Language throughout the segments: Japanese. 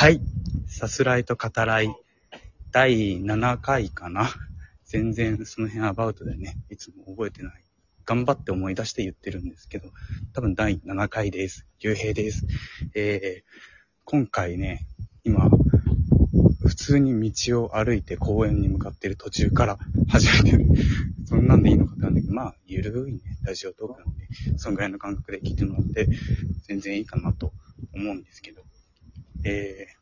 はい。さすらいと語らい、第7回かな。全然その辺アバウトでね、いつも覚えてない。頑張って思い出して言ってるんですけど、多分第7回です。竜兵です。えー、今回ね、今、普通に道を歩いて公園に向かってる途中から始めてる。そんなんでいいのかってなんだけど、まあ、ゆるいね、ラジオトークなんで、そんぐらいの感覚で聞いてもらって、全然いいかなと思うんですけど、えー、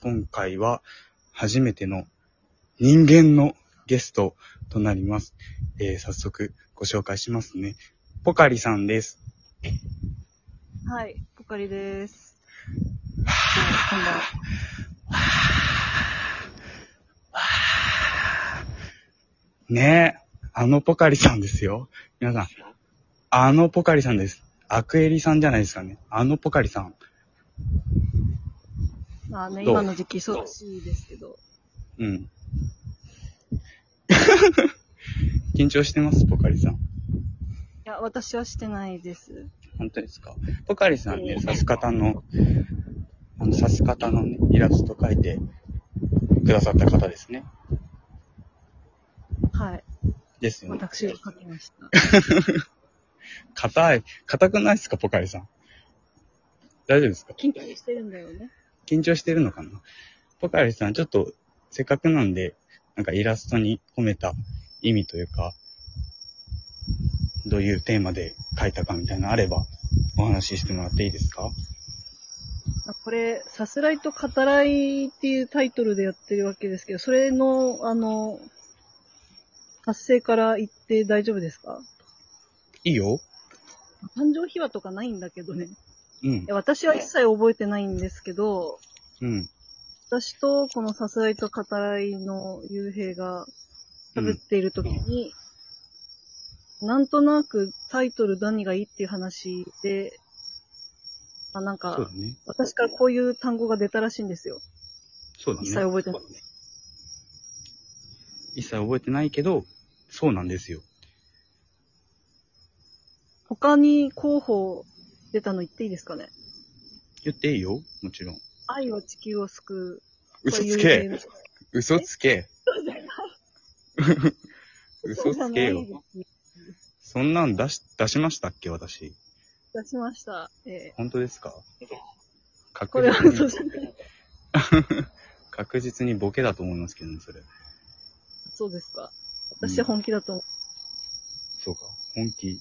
今回は初めての人間のゲストとなります。えー、早速ご紹介しますね。ポカリさんです。はい、ポカリです。ねえ、あのポカリさんですよ。皆さん、あのポカリさんです。アクエリさんじゃないですかね。あのポカリさん。まあね、今の時期忙しいですけど、うん。緊張してます、ポカリさん。いや、私はしてないです。本当ですか？ポカリさんね、刺す方の、あの、刺す方のね、イラスト描いてくださった方ですね。はい、ですよね。私が書きました。硬い。硬くないですか、ポカリさん。大丈夫ですか？緊張してるんだよね。緊張してるのかな？ポカリさん、ちょっと、せっかくなんで、なんかイラストに込めた意味というか、どういうテーマで描いたかみたいなのあれば、お話ししてもらっていいですか？あこれ、さすらいと語らいっていうタイトルでやってるわけですけど、それの、あの、発生から言って大丈夫ですか？いいよ。誕生秘話とかないんだけどね。うん私は一切覚えてないんですけど、うん。私とこのさすらいと語らいの幽閉が喋っているときに、なんとなくタイトル何がいいっていう話で、あなんかね。私からこういう単語が出たらしいんですよ。そうだね。一切覚えてない。一切覚えてないけど、そうなんですよ。他に候補出たの言っていいですかね？言っていいよもちろん。愛は地球を救う。嘘つけ嘘つけ嘘つけよそんなん出し、出しましたっけ？私。出しました。え本当ですか？確実に。確実にボケだと思いますけどね、それ。そうですか。私は本気だと思う。そうか。本気。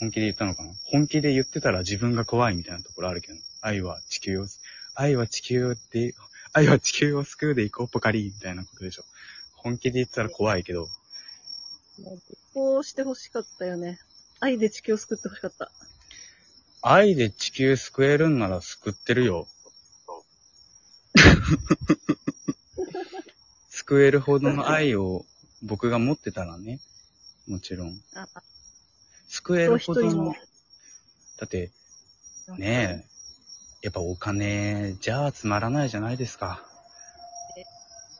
本気で言ったのかな？本気で言ってたら自分が怖いみたいなところあるけど。愛は地球を、愛は地球で、愛は地球を救うでいこうポカリみたいなことでしょ。本気で言ってたら怖いけど。こうしてほしかったよね。愛で地球を救ってほしかった。愛で地球救えるんなら救ってるよ。救えるほどの愛を僕が持ってたらね。もちろん。救えるほどの。だって、ねえ、やっぱお金じゃあつまらないじゃないですか。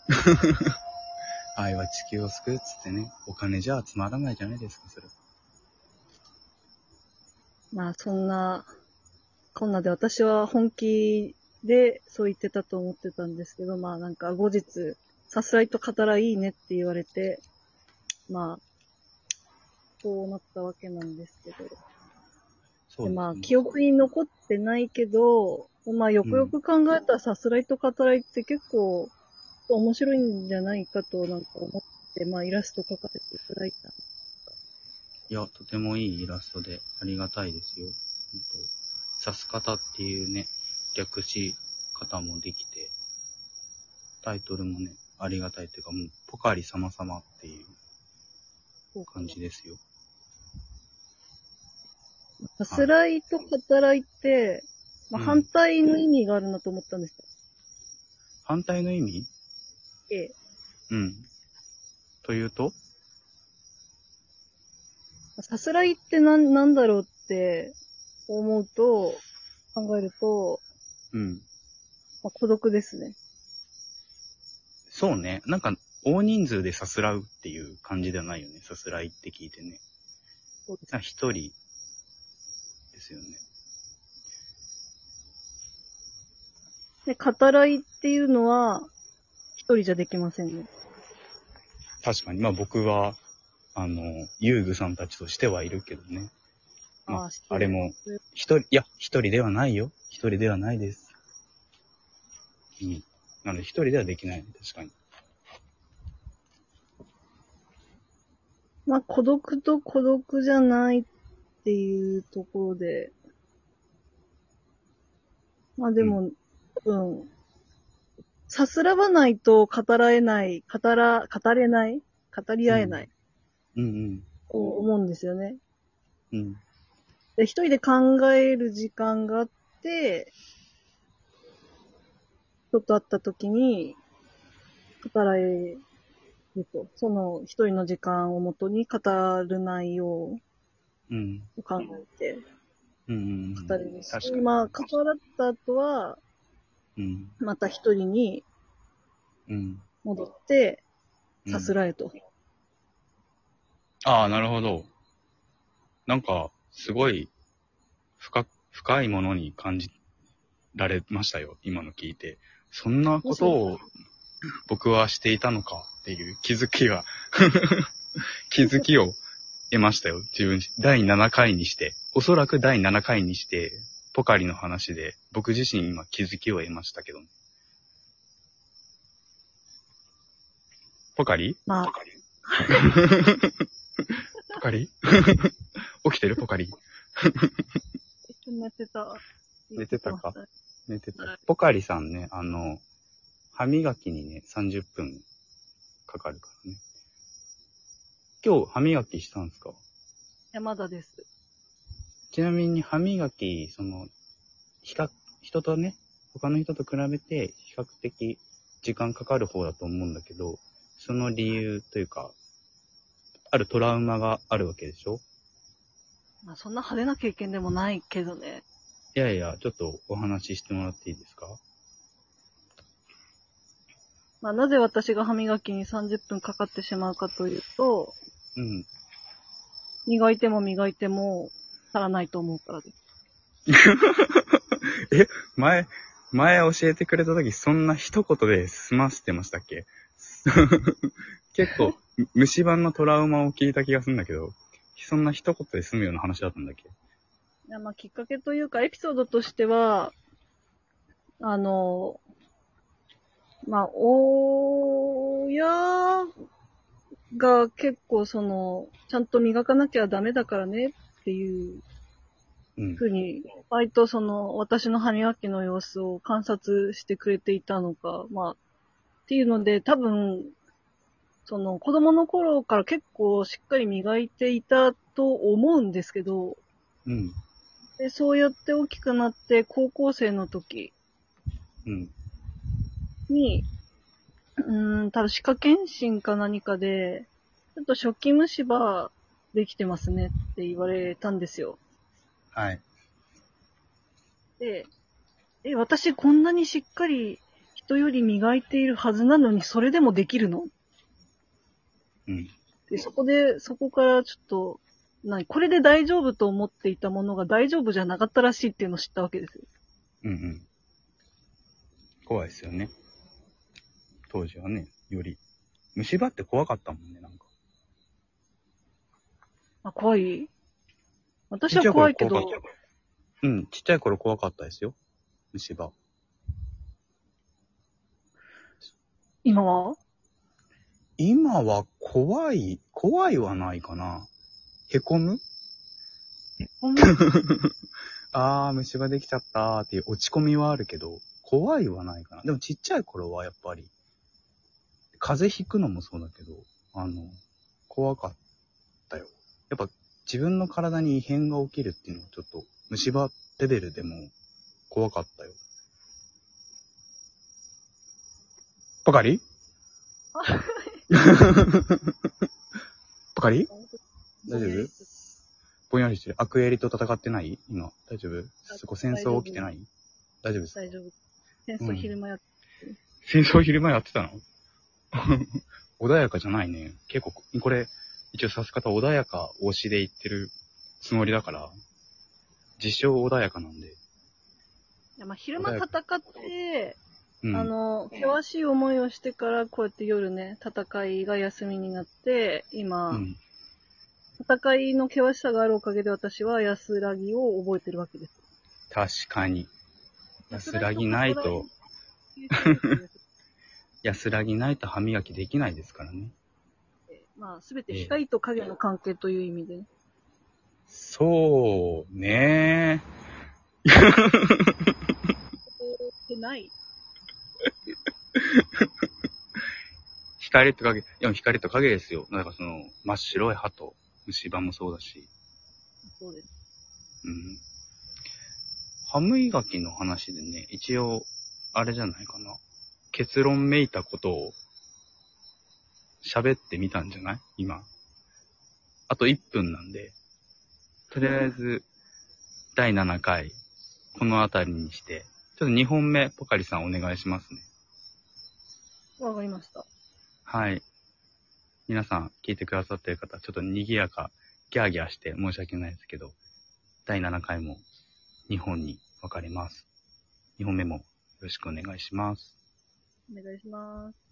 愛は地球を救うっつってね、お金じゃあつまらないじゃないですか、それ。まあ、そんな、こんなで私は本気でそう言ってたと思ってたんですけど、まあなんか後日、さすらいと語らいいねって言われて、まあ、そうなったわけなんですけど。そうでまあ、記憶に残ってないけど、まあ、よくよく考えたらさすらいと語らいって結構面白いんじゃないかとなんか思って、まあ、イラスト描かせていただいた。いや、とてもいいイラストでありがたいですよ。刺す方っていうね、略し方もできて、タイトルもね、ありがたいっていうか、もう、ポカリ様様っていう感じですよ。さすらいと語らいって、まあ、うん反対の意味があるなと思ったんですよ。反対の意味？ええうん。というと？さすらいってなん、なんだろうって思うと、考えると、うん。まあ、孤独ですね。そうね。なんか、大人数でさすらうっていう感じではないよね。さすらいって聞いてね。そうですなんか一人ですよね。で、語らいっていうのは、一人じゃできませんね。確かに。まあ僕は、あの、遊具さんたちとしてはいるけどね。まああれも、一人、いや、一人ではないよ。一人ではないです。うん。なので一人ではできない。確かに。まあ、孤独と孤独じゃないっていうところで、まあでも、うん。さすらわないと語らえない、語ら、語れない語り合えない、うんと思うんですよね。うん。うん。で、一人で考える時間があって、人と会った時に、語らえると。その一人の時間をもとに語る内容をうん。考えてうんうん。語れるし、確かに。まあ、関わった後は、うん。また一人にうん。戻って、うんさすらえと。ああ、なるほど。なんか、すごい、深、深いものに感じられましたよ。今の聞いて。そんなことを僕はしていたのかっていう気づきが、気づきを得ましたよ。自分、第7回にして。おそらく第7回にして、ポカリの話で、僕自身今気づきを得ましたけど。ポカリ？まあポ、カリポカリ？起きてる？ポカリ寝てた。寝てたか？寝てはい。たポカリさんね、あの、歯磨きにね、30分かかるからね。今日歯磨きしたんですか？山田です。ちなみに歯磨き、その、比較、人とね、他の人と比べて比較的時間かかる方だと思うんだけど、その理由というか、あるトラウマがあるわけでしょ？まあ、そんな派手な経験でもないけどね。いやいや、ちょっとお話ししてもらっていいですか？まあ、なぜ私が歯磨きに30分かかってしまうかというと、うん。磨いても磨いても足らないと思うからです。前、前教えてくれた時、そんな一言で済ませてましたっけ？結構、虫歯のトラウマを聞いた気がするんだけど、そんな一言で済むような話だったんだっけ？いやまあ、きっかけというか、エピソードとしては、あの、まあ、親が結構その、ちゃんと磨かなきゃダメだからねっていううんふ。うに、割とその、私の歯磨きの様子を観察してくれていたのか、まあ、っていうので、多分、その、子供の頃から結構しっかり磨いていたと思うんですけど、うん。で、そうやって大きくなって、高校生の時うん。に、うーん、多分歯科検診か何かで、ちょっと初期虫歯できてますねって言われたんですよ。はい。で、え、私こんなにしっかり人より磨いているはずなのに、それでもできるの？うん。で、そこで、そこからちょっと、何これで大丈夫と思っていたものが大丈夫じゃなかったらしいっていうのを知ったわけですよ。うんうん。怖いですよね。当時はね、より。虫歯って怖かったもんね、なんか。あ、怖い？私は怖いけどうん、ちっちゃい頃怖かったですよ。虫歯。今は？今は怖い、怖いはないかな。へこむ？あー、虫歯できちゃったーっていう落ち込みはあるけど、怖いはないかな。でもちっちゃい頃はやっぱり、風邪ひくのもそうだけど、あの、怖かったよ。やっぱ自分の体に異変が起きるっていうのはちょっと虫歯レベルでも怖かったよ。ポカリ？ポカリ？大丈夫？ぼんやりしてる。悪エリと戦ってない？今。大丈夫？そこ戦争起きてない？大丈夫ですか？大丈夫。戦争昼間やっ戦争昼間やってたの？穏やかじゃないね。結構、これ、一応指す方穏やか推しで言ってるつもりだから、自称穏やかなんで。いやまあ昼間戦って、うん。あの、険しい思いをしてから、こうやって夜ね、戦いが休みになって、今、うん。戦いの険しさがあるおかげで私は安らぎを覚えてるわけです。確かに。安らぎないと、安らぎないと歯磨きできないですからね。まあ、すべて光と影の関係という意味でね。そうねってない 光と影、いや光と影ですよ。だからその、真っ白い歯と虫歯もそうだし。そうです。うん。歯磨きの話でね、一応、あれじゃないかな。結論めいたことを喋ってみたんじゃない？今。あと1分なんで、とりあえず、第7回、このあたりにして、ちょっと2本目、ポカリさんお願いしますね。わかりました。はい。皆さん聞いてくださってる方、ちょっと賑やか、ギャーギャーして申し訳ないですけど、第7回も2本に分かれます。2本目もよろしくお願いします。お願いします。